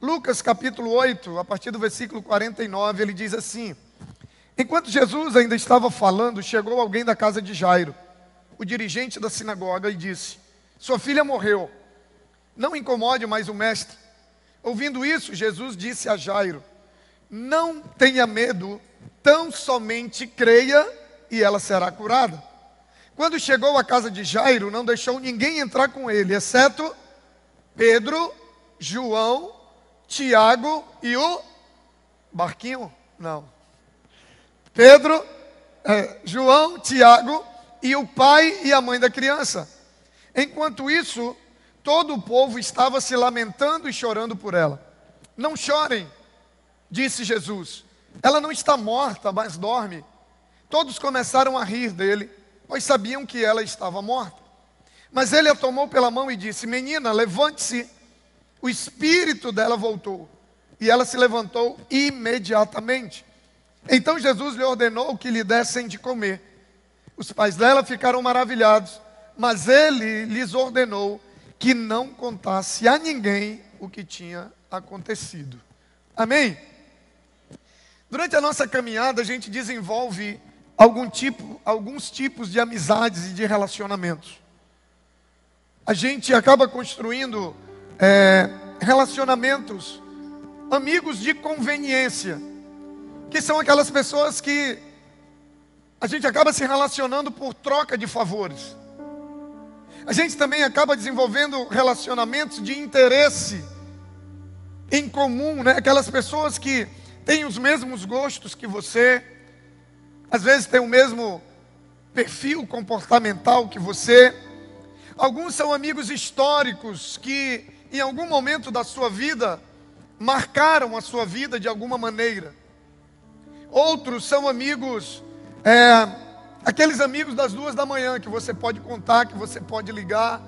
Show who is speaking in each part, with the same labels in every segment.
Speaker 1: Lucas capítulo 8, a partir do versículo 49, ele diz assim: Enquanto Jesus ainda estava falando, chegou alguém da casa de Jairo, o dirigente da sinagoga, e disse: Sua filha morreu, não incomode mais o mestre. Ouvindo isso, Jesus disse a Jairo: Não tenha medo, tão somente creia e ela será curada. Quando chegou à casa de Jairo, não deixou ninguém entrar com ele, exceto Pedro, João, Tiago e o Barquinho? Não. Pedro, é, João, Tiago e o pai e a mãe da criança. Enquanto isso, todo o povo estava se lamentando e chorando por ela. Não chorem, disse Jesus. Ela não está morta, mas dorme. Todos começaram a rir dele pois sabiam que ela estava morta. Mas ele a tomou pela mão e disse: Menina, levante-se. O espírito dela voltou e ela se levantou imediatamente. Então Jesus lhe ordenou que lhe dessem de comer. Os pais dela ficaram maravilhados, mas ele lhes ordenou que não contasse a ninguém o que tinha acontecido. Amém? Durante a nossa caminhada, a gente desenvolve algum tipo, alguns tipos de amizades e de relacionamentos. A gente acaba construindo é, relacionamentos, amigos de conveniência, que são aquelas pessoas que a gente acaba se relacionando por troca de favores. A gente também acaba desenvolvendo relacionamentos de interesse em comum, né? Aquelas pessoas que têm os mesmos gostos que você, às vezes tem o mesmo perfil comportamental que você. Alguns são amigos históricos que, em algum momento da sua vida, marcaram a sua vida de alguma maneira. Outros são amigos, é, aqueles amigos das duas da manhã que você pode contar, que você pode ligar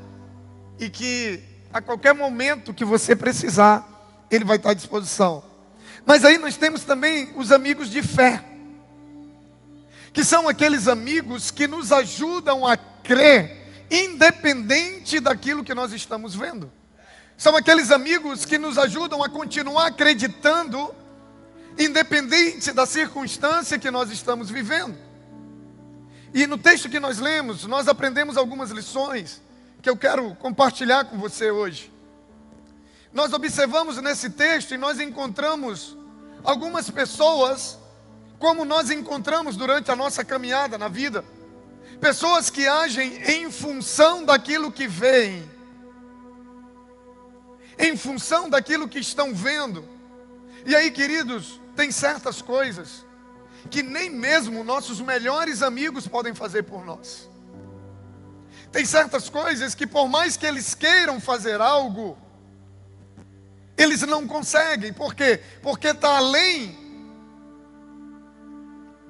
Speaker 1: e que a qualquer momento que você precisar, ele vai estar à disposição. Mas aí nós temos também os amigos de fé que são aqueles amigos que nos ajudam a crer, independente daquilo que nós estamos vendo. São aqueles amigos que nos ajudam a continuar acreditando, independente da circunstância que nós estamos vivendo. E no texto que nós lemos, nós aprendemos algumas lições que eu quero compartilhar com você hoje. Nós observamos nesse texto e nós encontramos algumas pessoas como nós encontramos durante a nossa caminhada na vida. Pessoas que agem em função daquilo que veem, em função daquilo que estão vendo. E aí, queridos, tem certas coisas que nem mesmo nossos melhores amigos podem fazer por nós. Tem certas coisas que, por mais que eles queiram fazer algo, eles não conseguem. Por quê? Porque está além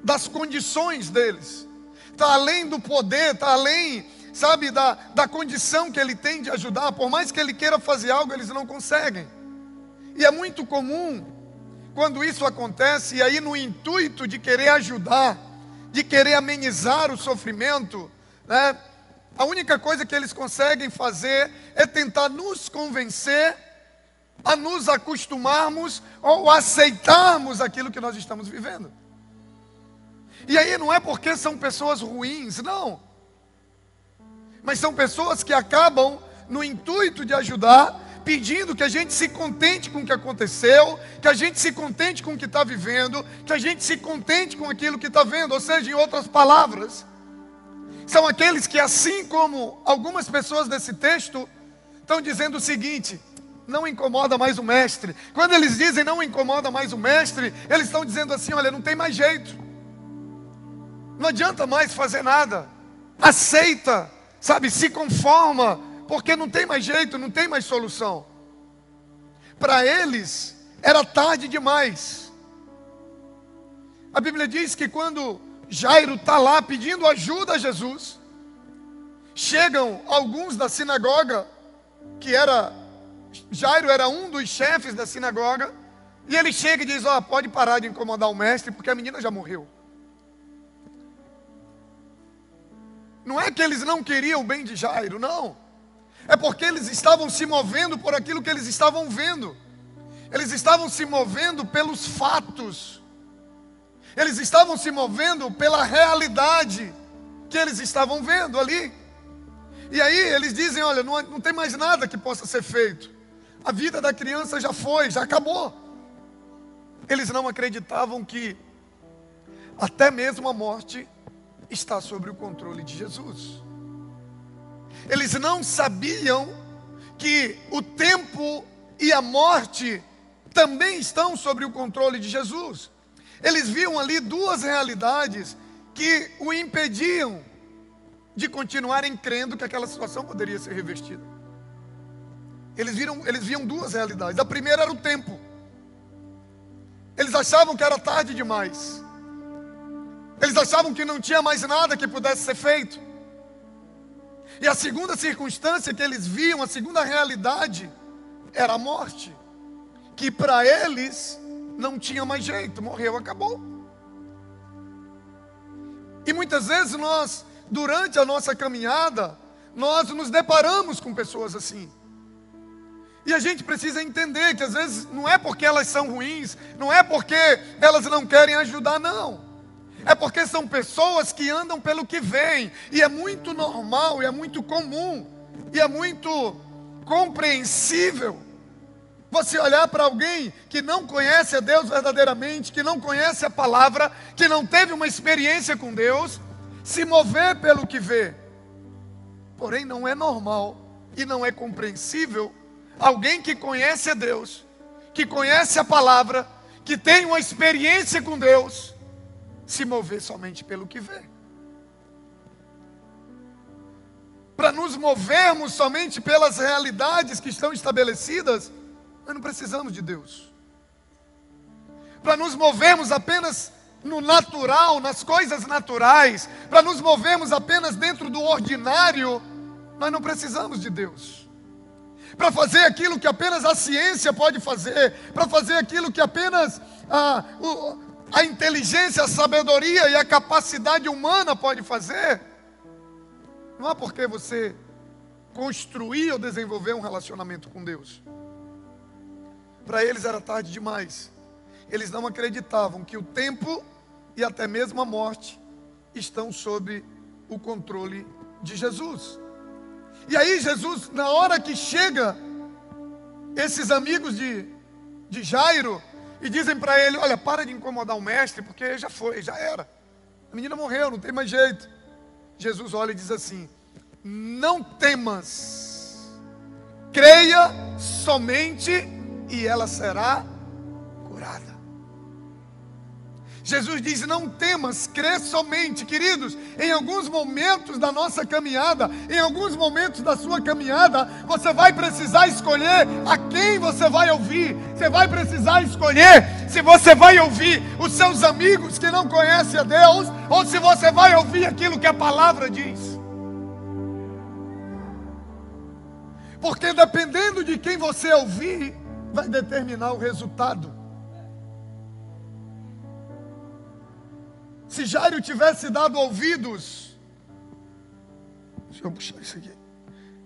Speaker 1: das condições deles, está além do poder, está além, sabe, da, da condição que ele tem de ajudar. Por mais que ele queira fazer algo, eles não conseguem. E é muito comum quando isso acontece, e aí no intuito de querer ajudar, de querer amenizar o sofrimento, né? A única coisa que eles conseguem fazer é tentar nos convencer a nos acostumarmos ou aceitarmos aquilo que nós estamos vivendo. E aí não é porque são pessoas ruins, não. Mas são pessoas que acabam, no intuito de ajudar, pedindo que a gente se contente com o que aconteceu, que a gente se contente com o que está vivendo, que a gente se contente com aquilo que está vendo. Ou seja, em outras palavras, são aqueles que, assim como algumas pessoas desse texto, estão dizendo o seguinte: não incomoda mais o mestre. Quando eles dizem não incomoda mais o mestre, eles estão dizendo assim: olha, não tem mais jeito. Não adianta mais fazer nada. Aceita, sabe? Se conforma, porque não tem mais jeito, não tem mais solução. Para eles, era tarde demais. A Bíblia diz que quando Jairo está lá pedindo ajuda a Jesus, chegam alguns da sinagoga, que era, Jairo era um dos chefes da sinagoga, e ele chega e diz: Ó, oh, pode parar de incomodar o mestre, porque a menina já morreu. Não é que eles não queriam o bem de Jairo, não. É porque eles estavam se movendo por aquilo que eles estavam vendo. Eles estavam se movendo pelos fatos. Eles estavam se movendo pela realidade que eles estavam vendo ali. E aí eles dizem: olha, não, não tem mais nada que possa ser feito. A vida da criança já foi, já acabou. Eles não acreditavam que até mesmo a morte está sob o controle de Jesus. Eles não sabiam que o tempo e a morte também estão sob o controle de Jesus. Eles viam ali duas realidades que o impediam de continuarem crendo que aquela situação poderia ser revertida. Eles, viram, eles viam duas realidades. A primeira era o tempo. Eles achavam que era tarde demais. Eles achavam que não tinha mais nada que pudesse ser feito. E a segunda circunstância que eles viam, a segunda realidade, era a morte. Que para eles não tinha mais jeito, morreu, acabou. E muitas vezes nós durante a nossa caminhada, nós nos deparamos com pessoas assim. E a gente precisa entender que às vezes não é porque elas são ruins, não é porque elas não querem ajudar, não. É porque são pessoas que andam pelo que vem, e é muito normal, e é muito comum, e é muito compreensível você olhar para alguém que não conhece a Deus verdadeiramente, que não conhece a palavra, que não teve uma experiência com Deus, se mover pelo que vê. Porém, não é normal e não é compreensível alguém que conhece a Deus, que conhece a palavra, que tem uma experiência com Deus, se mover somente pelo que vê. Para nos movermos somente pelas realidades que estão estabelecidas, nós não precisamos de Deus. Para nos movermos apenas no natural, nas coisas naturais, para nos movermos apenas dentro do ordinário, nós não precisamos de Deus. Para fazer aquilo que apenas a ciência pode fazer, para fazer aquilo que apenas a, a inteligência, a sabedoria e a capacidade humana pode fazer, não há por que você construir ou desenvolver um relacionamento com Deus. Para eles era tarde demais eles não acreditavam que o tempo e até mesmo a morte estão sob o controle de Jesus. E aí, Jesus, na hora que chega, esses amigos de, de Jairo, e dizem para ele: Olha, para de incomodar o mestre, porque já foi, já era. A menina morreu, não tem mais jeito. Jesus olha e diz assim: Não temas, creia somente e ela será curada. Jesus diz: Não temas, crê somente, queridos. Em alguns momentos da nossa caminhada, em alguns momentos da sua caminhada, você vai precisar escolher a quem você vai ouvir. Você vai precisar escolher se você vai ouvir os seus amigos que não conhecem a Deus, ou se você vai ouvir aquilo que a palavra diz. Porque dependendo de quem você ouvir, vai determinar o resultado. Se Jairo tivesse dado ouvidos, deixa eu puxar isso aqui.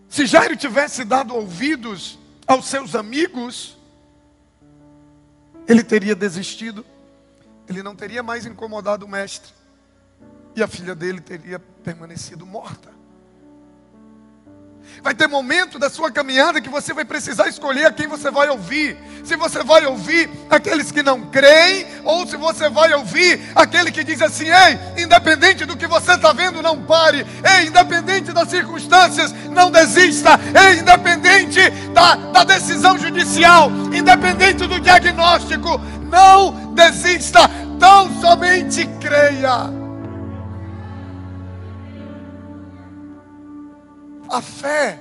Speaker 1: Se Jairo tivesse dado ouvidos aos seus amigos, ele teria desistido, ele não teria mais incomodado o mestre, e a filha dele teria permanecido morta. Vai ter momento da sua caminhada que você vai precisar escolher a quem você vai ouvir. Se você vai ouvir aqueles que não creem, ou se você vai ouvir aquele que diz assim: ei, independente do que você está vendo, não pare. Ei, independente das circunstâncias, não desista. Ei, independente da, da decisão judicial, independente do diagnóstico, não desista. Tão somente creia. A fé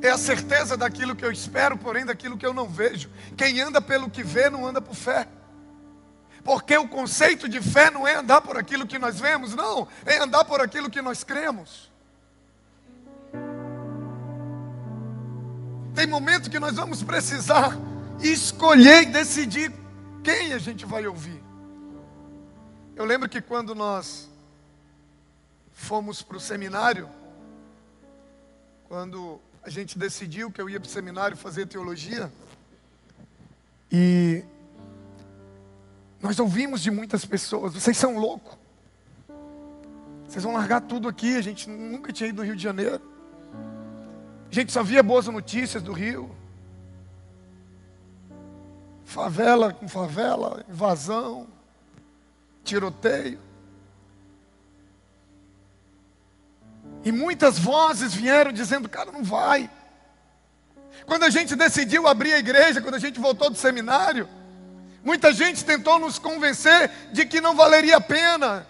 Speaker 1: é a certeza daquilo que eu espero, porém daquilo que eu não vejo. Quem anda pelo que vê, não anda por fé. Porque o conceito de fé não é andar por aquilo que nós vemos, não, é andar por aquilo que nós cremos. Tem momento que nós vamos precisar escolher e decidir quem a gente vai ouvir. Eu lembro que quando nós fomos para o seminário, quando a gente decidiu que eu ia para o seminário fazer teologia, E nós ouvimos de muitas pessoas: vocês são loucos. Vocês vão largar tudo aqui. A gente nunca tinha ido no Rio de Janeiro. A gente só via boas notícias do Rio. Favela com favela, invasão, tiroteio. E muitas vozes vieram dizendo: cara, não vai. Quando a gente decidiu abrir a igreja, quando a gente voltou do seminário, muita gente tentou nos convencer de que não valeria a pena.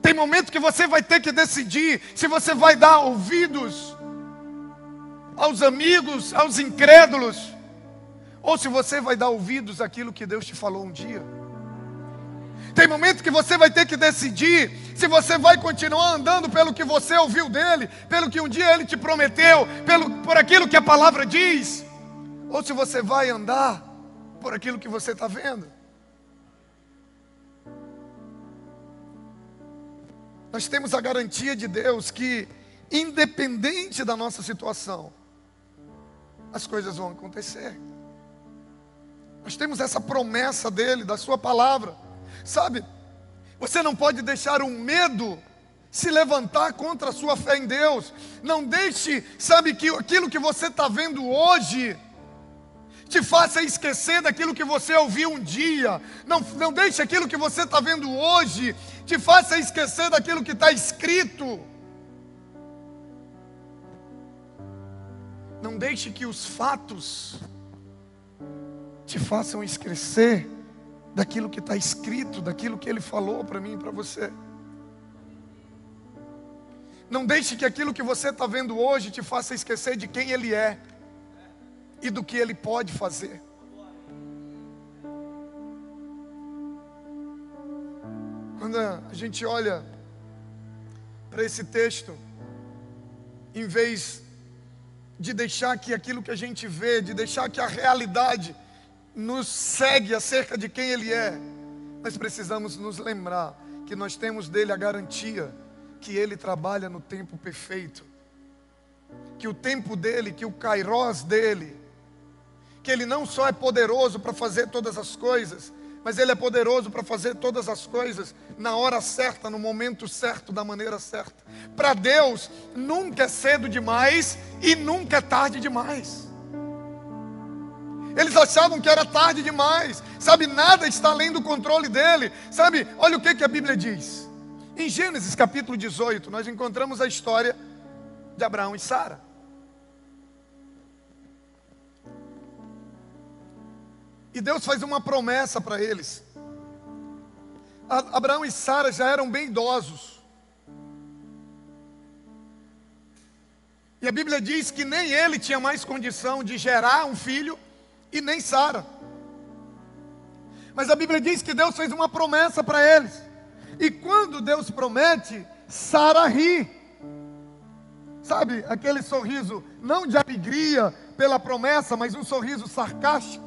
Speaker 1: Tem momento que você vai ter que decidir se você vai dar ouvidos aos amigos, aos incrédulos, ou se você vai dar ouvidos àquilo que Deus te falou um dia. Tem momento que você vai ter que decidir se você vai continuar andando pelo que você ouviu dele, pelo que um dia ele te prometeu, pelo, por aquilo que a palavra diz, ou se você vai andar por aquilo que você está vendo. Nós temos a garantia de Deus que, independente da nossa situação, as coisas vão acontecer. Nós temos essa promessa dele, da sua palavra. Sabe, você não pode deixar um medo se levantar contra a sua fé em Deus. Não deixe, sabe, que aquilo que você está vendo hoje te faça esquecer daquilo que você ouviu um dia. Não, não deixe aquilo que você está vendo hoje te faça esquecer daquilo que está escrito. Não deixe que os fatos te façam esquecer daquilo que está escrito, daquilo que Ele falou para mim e para você. Não deixe que aquilo que você está vendo hoje te faça esquecer de quem Ele é e do que Ele pode fazer. Quando a gente olha para esse texto, em vez de deixar que aquilo que a gente vê, de deixar que a realidade nos segue acerca de quem Ele é, nós precisamos nos lembrar que nós temos dele a garantia que Ele trabalha no tempo perfeito, que o tempo dele, que o kairós dele, que Ele não só é poderoso para fazer todas as coisas, mas Ele é poderoso para fazer todas as coisas na hora certa, no momento certo, da maneira certa. Para Deus, nunca é cedo demais e nunca é tarde demais. Eles achavam que era tarde demais. Sabe, nada está além do controle dele. Sabe, olha o que, que a Bíblia diz. Em Gênesis capítulo 18, nós encontramos a história de Abraão e Sara. E Deus faz uma promessa para eles. Abraão e Sara já eram bem idosos. E a Bíblia diz que nem ele tinha mais condição de gerar um filho e nem Sara. Mas a Bíblia diz que Deus fez uma promessa para eles. E quando Deus promete, Sara ri. Sabe, aquele sorriso não de alegria pela promessa, mas um sorriso sarcástico.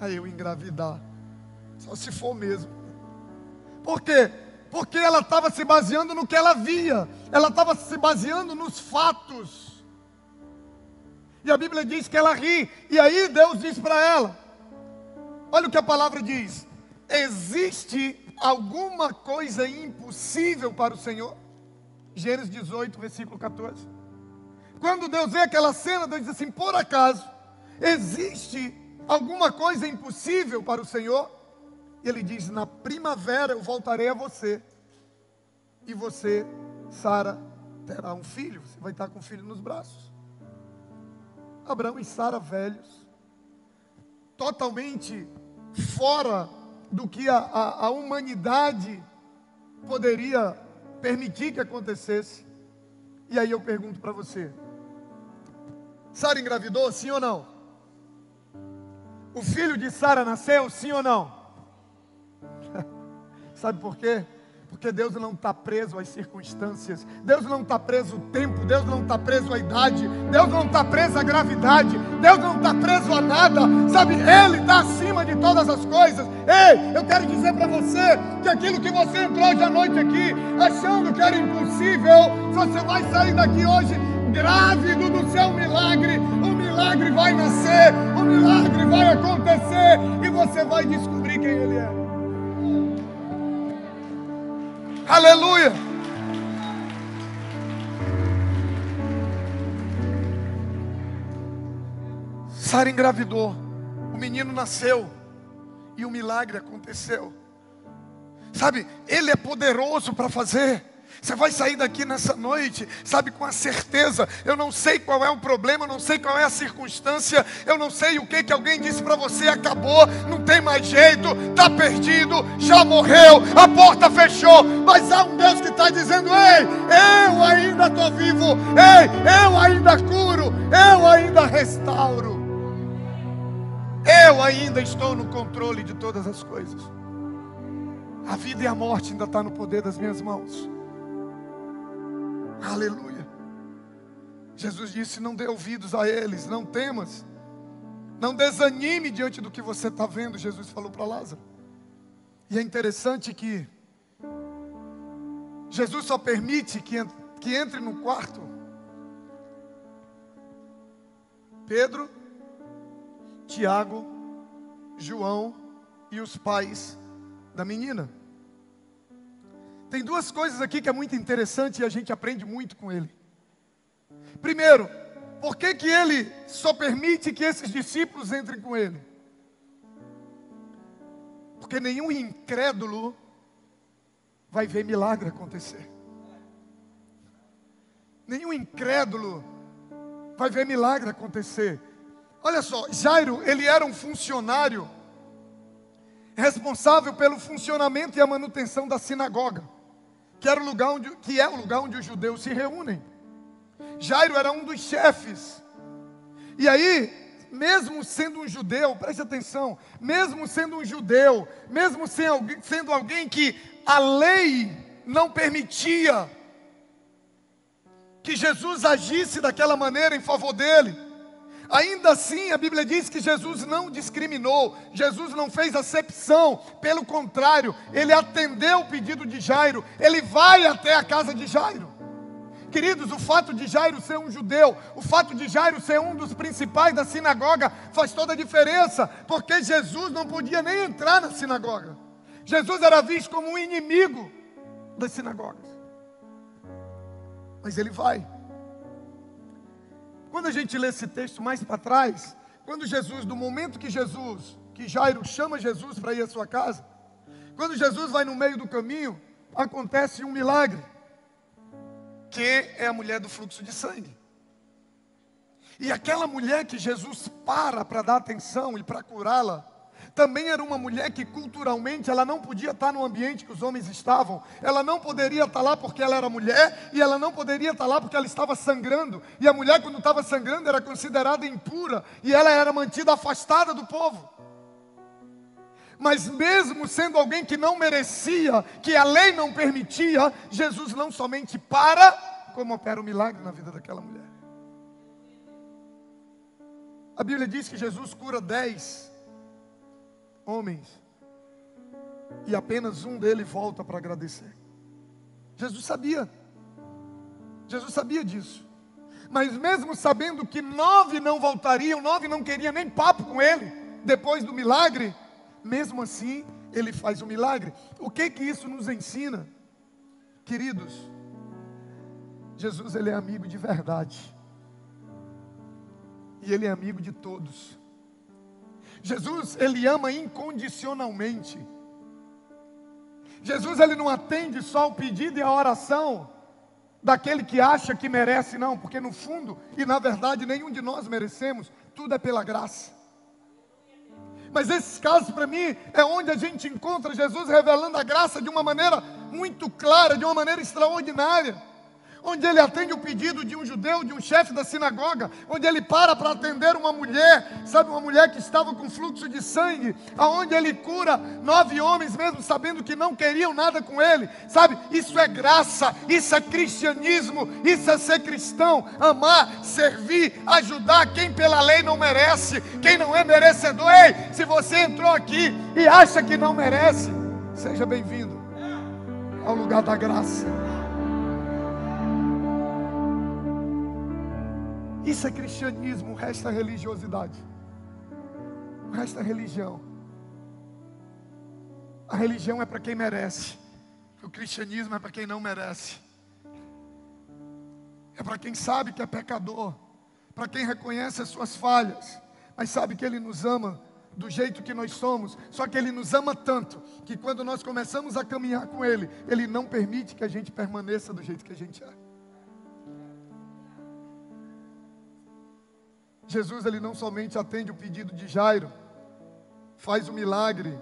Speaker 1: Aí eu engravidar. Só se for mesmo. Por quê? Porque ela estava se baseando no que ela via. Ela estava se baseando nos fatos. E a Bíblia diz que ela ri. E aí Deus diz para ela: Olha o que a palavra diz. Existe alguma coisa impossível para o Senhor? Gênesis 18, versículo 14. Quando Deus vê aquela cena, Deus diz assim: Por acaso, existe alguma coisa impossível para o Senhor? E ele diz: Na primavera eu voltarei a você, e você, Sara, terá um filho. Você vai estar com o filho nos braços. Abraão e Sara velhos, totalmente fora do que a, a, a humanidade poderia permitir que acontecesse. E aí eu pergunto para você: Sara engravidou, sim ou não? O filho de Sara nasceu, sim ou não? Sabe por quê? Porque Deus não está preso às circunstâncias, Deus não está preso ao tempo, Deus não está preso à idade, Deus não está preso à gravidade, Deus não está preso a nada, sabe? Ele está acima de todas as coisas. Ei, eu quero dizer para você que aquilo que você entrou hoje à noite aqui, achando que era impossível, você vai sair daqui hoje grávido do seu milagre. milagre vai nascer, o milagre vai acontecer e você vai descobrir quem Ele é. Aleluia! Sara engravidou, o menino nasceu e o milagre aconteceu. Sabe, Ele é poderoso para fazer. Você vai sair daqui nessa noite, sabe, com a certeza. Eu não sei qual é o problema, não sei qual é a circunstância, eu não sei o que que alguém disse para você, acabou, não tem mais jeito, está perdido, já morreu, a porta fechou. Mas há um Deus que está dizendo: Ei, eu ainda estou vivo, ei, eu ainda curo, eu ainda restauro, eu ainda estou no controle de todas as coisas. A vida e a morte ainda está no poder das minhas mãos. Aleluia. Jesus disse: Não dê ouvidos a eles, não temas, não desanime diante do que você está vendo. Jesus falou para Lázaro. E é interessante que Jesus só permite que, que entre no quarto Pedro, Tiago, João e os pais da menina. Tem duas coisas aqui que é muito interessante e a gente aprende muito com ele. Primeiro, por que, que ele só permite que esses discípulos entrem com ele? Porque nenhum incrédulo vai ver milagre acontecer. Nenhum incrédulo vai ver milagre acontecer. Olha só, Jairo, ele era um funcionário responsável pelo funcionamento e a manutenção da sinagoga que, era o lugar onde, que é o lugar onde os judeus se reúnem. Jairo era um dos chefes. E aí, mesmo sendo um judeu, preste atenção, mesmo sendo um judeu, mesmo sendo alguém que a lei não permitia que Jesus agisse daquela maneira em favor dele, Ainda assim, a Bíblia diz que Jesus não discriminou, Jesus não fez acepção, pelo contrário, ele atendeu o pedido de Jairo, ele vai até a casa de Jairo. Queridos, o fato de Jairo ser um judeu, o fato de Jairo ser um dos principais da sinagoga, faz toda a diferença, porque Jesus não podia nem entrar na sinagoga. Jesus era visto como um inimigo das sinagogas. Mas ele vai. Quando a gente lê esse texto mais para trás, quando Jesus, do momento que Jesus, que Jairo chama Jesus para ir à sua casa, quando Jesus vai no meio do caminho, acontece um milagre, que é a mulher do fluxo de sangue. E aquela mulher que Jesus para para dar atenção e para curá-la, também era uma mulher que culturalmente ela não podia estar no ambiente que os homens estavam. Ela não poderia estar lá porque ela era mulher e ela não poderia estar lá porque ela estava sangrando. E a mulher quando estava sangrando era considerada impura e ela era mantida afastada do povo. Mas mesmo sendo alguém que não merecia, que a lei não permitia, Jesus não somente para, como opera o um milagre na vida daquela mulher. A Bíblia diz que Jesus cura dez homens, e apenas um dele volta para agradecer. Jesus sabia, Jesus sabia disso, mas mesmo sabendo que nove não voltariam, nove não queriam nem papo com ele, depois do milagre, mesmo assim, ele faz o milagre. O que que isso nos ensina? Queridos, Jesus ele é amigo de verdade. E ele é amigo de todos. Jesus, ele ama incondicionalmente. Jesus, ele não atende só o pedido e a oração daquele que acha que merece, não, porque no fundo e na verdade nenhum de nós merecemos, tudo é pela graça. Mas esse caso para mim é onde a gente encontra Jesus revelando a graça de uma maneira muito clara, de uma maneira extraordinária onde ele atende o pedido de um judeu, de um chefe da sinagoga, onde ele para para atender uma mulher, sabe, uma mulher que estava com fluxo de sangue, aonde ele cura nove homens, mesmo sabendo que não queriam nada com ele, sabe, isso é graça, isso é cristianismo, isso é ser cristão, amar, servir, ajudar quem pela lei não merece, quem não é merecedor. Ei, se você entrou aqui e acha que não merece, seja bem-vindo ao lugar da graça. Isso é cristianismo, o resto é religiosidade. O resto é religião. A religião é para quem merece. O cristianismo é para quem não merece. É para quem sabe que é pecador. Para quem reconhece as suas falhas. Mas sabe que Ele nos ama do jeito que nós somos. Só que Ele nos ama tanto que quando nós começamos a caminhar com Ele, Ele não permite que a gente permaneça do jeito que a gente é. Jesus ele não somente atende o pedido de Jairo, faz o milagre,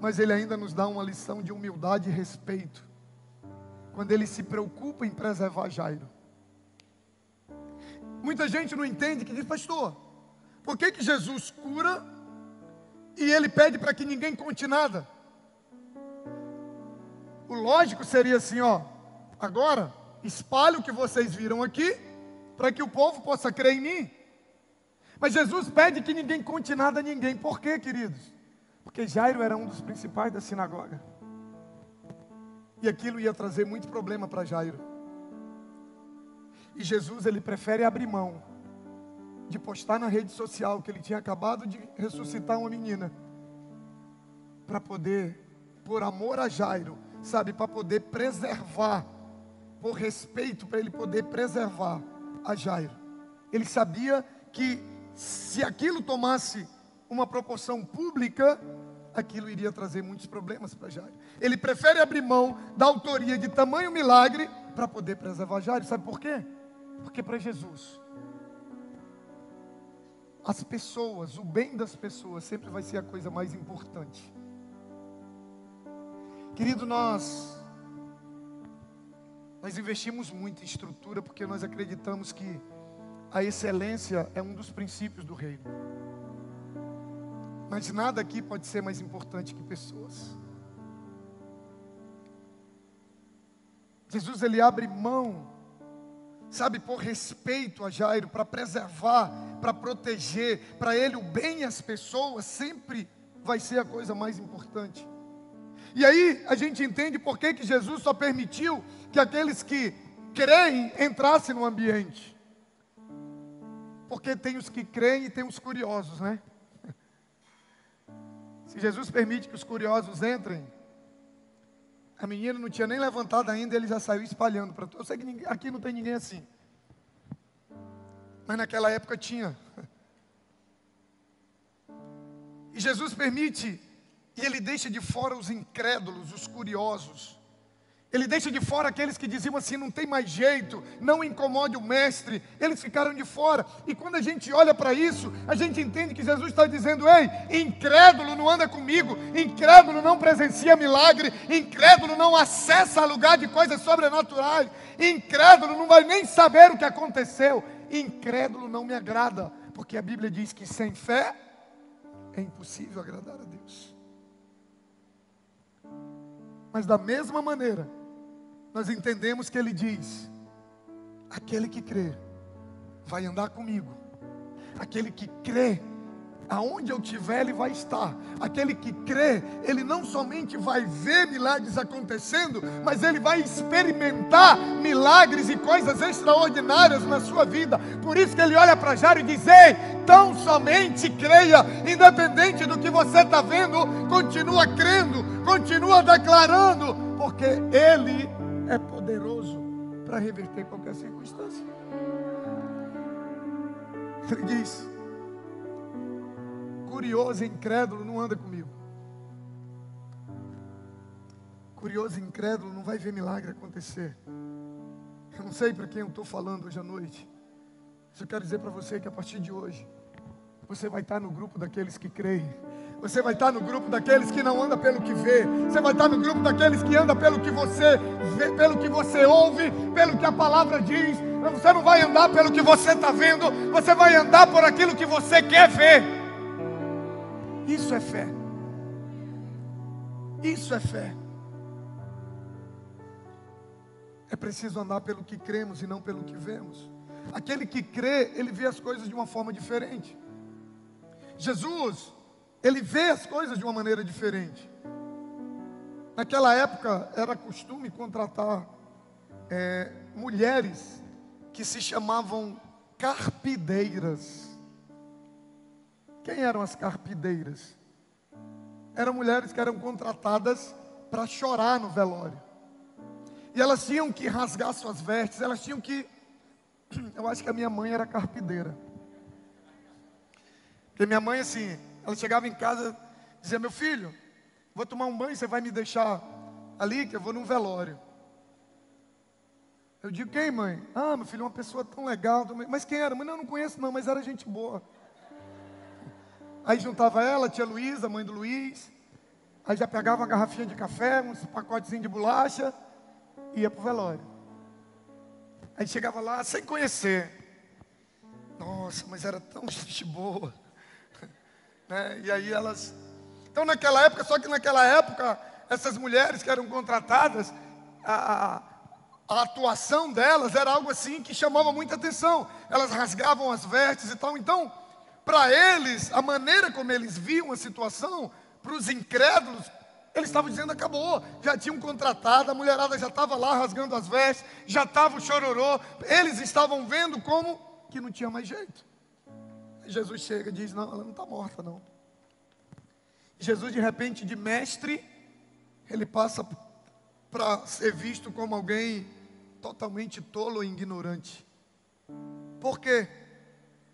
Speaker 1: mas ele ainda nos dá uma lição de humildade e respeito. Quando ele se preocupa em preservar Jairo. Muita gente não entende que diz, pastor, por que, que Jesus cura e ele pede para que ninguém conte nada? O lógico seria assim, ó, agora espalhe o que vocês viram aqui, para que o povo possa crer em mim. Mas Jesus pede que ninguém conte nada a ninguém. Por quê, queridos? Porque Jairo era um dos principais da sinagoga. E aquilo ia trazer muito problema para Jairo. E Jesus, ele prefere abrir mão de postar na rede social que ele tinha acabado de ressuscitar uma menina. Para poder, por amor a Jairo, sabe, para poder preservar, por respeito para ele poder preservar a Jairo. Ele sabia que se aquilo tomasse uma proporção pública, aquilo iria trazer muitos problemas para Jairo. Ele prefere abrir mão da autoria de tamanho milagre para poder preservar Jairo. Sabe por quê? Porque para Jesus, as pessoas, o bem das pessoas sempre vai ser a coisa mais importante. Querido, nós nós investimos muito em estrutura porque nós acreditamos que a excelência é um dos princípios do reino. Mas nada aqui pode ser mais importante que pessoas. Jesus ele abre mão, sabe, por respeito a Jairo, para preservar, para proteger, para ele o bem e as pessoas sempre vai ser a coisa mais importante. E aí a gente entende por que, que Jesus só permitiu que aqueles que creem entrassem no ambiente. Porque tem os que creem e tem os curiosos, né? Se Jesus permite que os curiosos entrem, a menina não tinha nem levantado ainda, ele já saiu espalhando para Eu sei que aqui não tem ninguém assim. Mas naquela época tinha. E Jesus permite, e ele deixa de fora os incrédulos, os curiosos. Ele deixa de fora aqueles que diziam assim: não tem mais jeito, não incomode o mestre. Eles ficaram de fora. E quando a gente olha para isso, a gente entende que Jesus está dizendo: ei, incrédulo não anda comigo, incrédulo não presencia milagre, incrédulo não acessa lugar de coisas sobrenaturais, incrédulo não vai nem saber o que aconteceu, incrédulo não me agrada, porque a Bíblia diz que sem fé é impossível agradar a Deus. Mas da mesma maneira, nós entendemos que ele diz: aquele que crê vai andar comigo, aquele que crê, aonde eu estiver, ele vai estar. Aquele que crê, ele não somente vai ver milagres acontecendo, mas ele vai experimentar milagres e coisas extraordinárias na sua vida. Por isso que ele olha para Jairo e diz: Ei, tão somente creia, independente do que você está vendo, continua crendo, continua declarando, porque ele é poderoso para reverter qualquer circunstância. Ele diz: curioso e incrédulo não anda comigo. Curioso e incrédulo não vai ver milagre acontecer. Eu não sei para quem eu estou falando hoje à noite. Eu quero dizer para você que a partir de hoje, você vai estar no grupo daqueles que creem você vai estar no grupo daqueles que não anda pelo que vê. Você vai estar no grupo daqueles que anda pelo que você vê, pelo que você ouve, pelo que a palavra diz. Você não vai andar pelo que você está vendo, você vai andar por aquilo que você quer ver. Isso é fé. Isso é fé. É preciso andar pelo que cremos e não pelo que vemos. Aquele que crê, ele vê as coisas de uma forma diferente. Jesus, ele vê as coisas de uma maneira diferente. Naquela época era costume contratar é, mulheres que se chamavam carpideiras. Quem eram as carpideiras? Eram mulheres que eram contratadas para chorar no velório. E elas tinham que rasgar suas vestes, elas tinham que. Eu acho que a minha mãe era carpideira. Porque minha mãe, assim, ela chegava em casa, dizia: Meu filho, vou tomar um banho, você vai me deixar ali, que eu vou num velório. Eu digo: Quem, mãe? Ah, meu filho, uma pessoa tão legal. Mas quem era? Mãe, não, não conheço, não, mas era gente boa. Aí juntava ela, tia Luísa, mãe do Luiz. Aí já pegava uma garrafinha de café, uns pacotezinhos de bolacha, e ia para o velório. Aí chegava lá sem conhecer. Nossa, mas era tão gente boa. Né? E aí elas. Então naquela época, só que naquela época, essas mulheres que eram contratadas, a, a atuação delas era algo assim que chamava muita atenção. Elas rasgavam as vestes e tal. Então, para eles, a maneira como eles viam a situação, para os incrédulos, eles estavam dizendo acabou, já tinham contratado, a mulherada já estava lá rasgando as vestes, já estava o chororô, eles estavam vendo como que não tinha mais jeito. Jesus chega e diz: Não, ela não está morta, não. Jesus, de repente, de mestre, ele passa para ser visto como alguém totalmente tolo e ignorante. Por quê?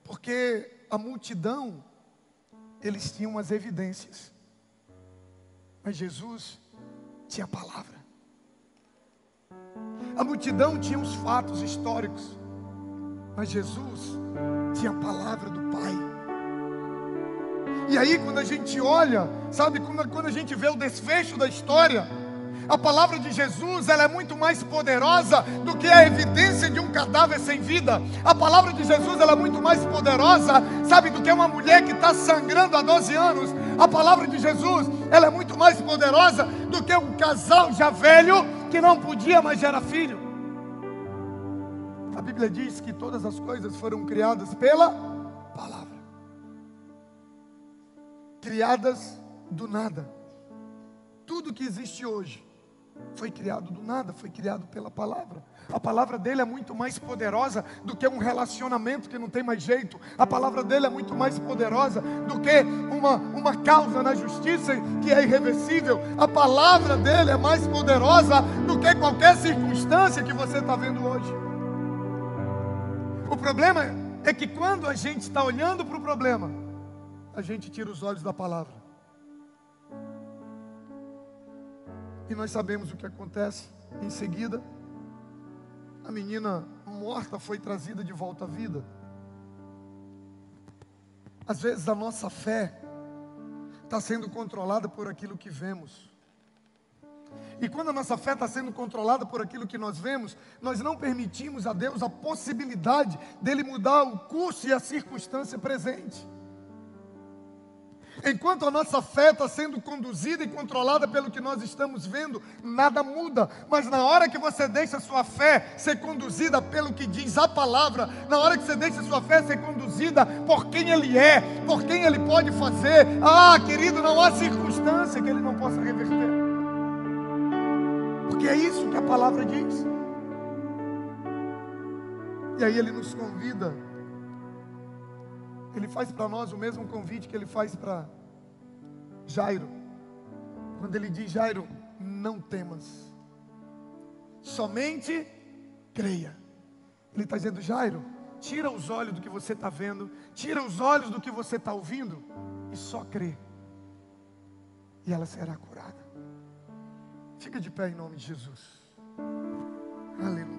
Speaker 1: Porque a multidão, eles tinham as evidências, mas Jesus tinha a palavra. A multidão tinha os fatos históricos, mas Jesus tinha a palavra do Pai. E aí, quando a gente olha, sabe, quando, a gente vê o desfecho da história, a palavra de Jesus ela é muito mais poderosa do que a evidência de um cadáver sem vida. A palavra de Jesus ela é muito mais poderosa, sabe, do que uma mulher que está sangrando há 12 anos. A palavra de Jesus ela é muito mais poderosa do que um casal já velho que não podia mais gerar filho. A Bíblia diz que todas as coisas foram criadas pela Criadas do nada. Tudo que existe hoje foi criado do nada, foi criado pela palavra. A palavra dele é muito mais poderosa do que um relacionamento que não tem mais jeito. A palavra dele é muito mais poderosa do que uma, uma causa na justiça que é irreversível. A palavra dele é mais poderosa do que qualquer circunstância que você está vendo hoje. O problema é que quando a gente está olhando para o problema, a gente tira os olhos da palavra. E nós sabemos o que acontece em seguida. A menina morta foi trazida de volta à vida. Às vezes a nossa fé está sendo controlada por aquilo que vemos. E quando a nossa fé está sendo controlada por aquilo que nós vemos, nós não permitimos a Deus a possibilidade dele mudar o curso e a circunstância presente. Enquanto a nossa fé está sendo conduzida e controlada pelo que nós estamos vendo, nada muda. Mas na hora que você deixa a sua fé ser conduzida pelo que diz a palavra, na hora que você deixa a sua fé ser conduzida por quem Ele é, por quem Ele pode fazer, ah, querido, não há circunstância que Ele não possa reverter. Porque é isso que a palavra diz. E aí Ele nos convida ele faz para nós o mesmo convite que ele faz para Jairo. Quando ele diz: Jairo, não temas, somente creia. Ele está dizendo: Jairo, tira os olhos do que você está vendo, tira os olhos do que você está ouvindo e só crê. E ela será curada. Fica de pé em nome de Jesus. Aleluia.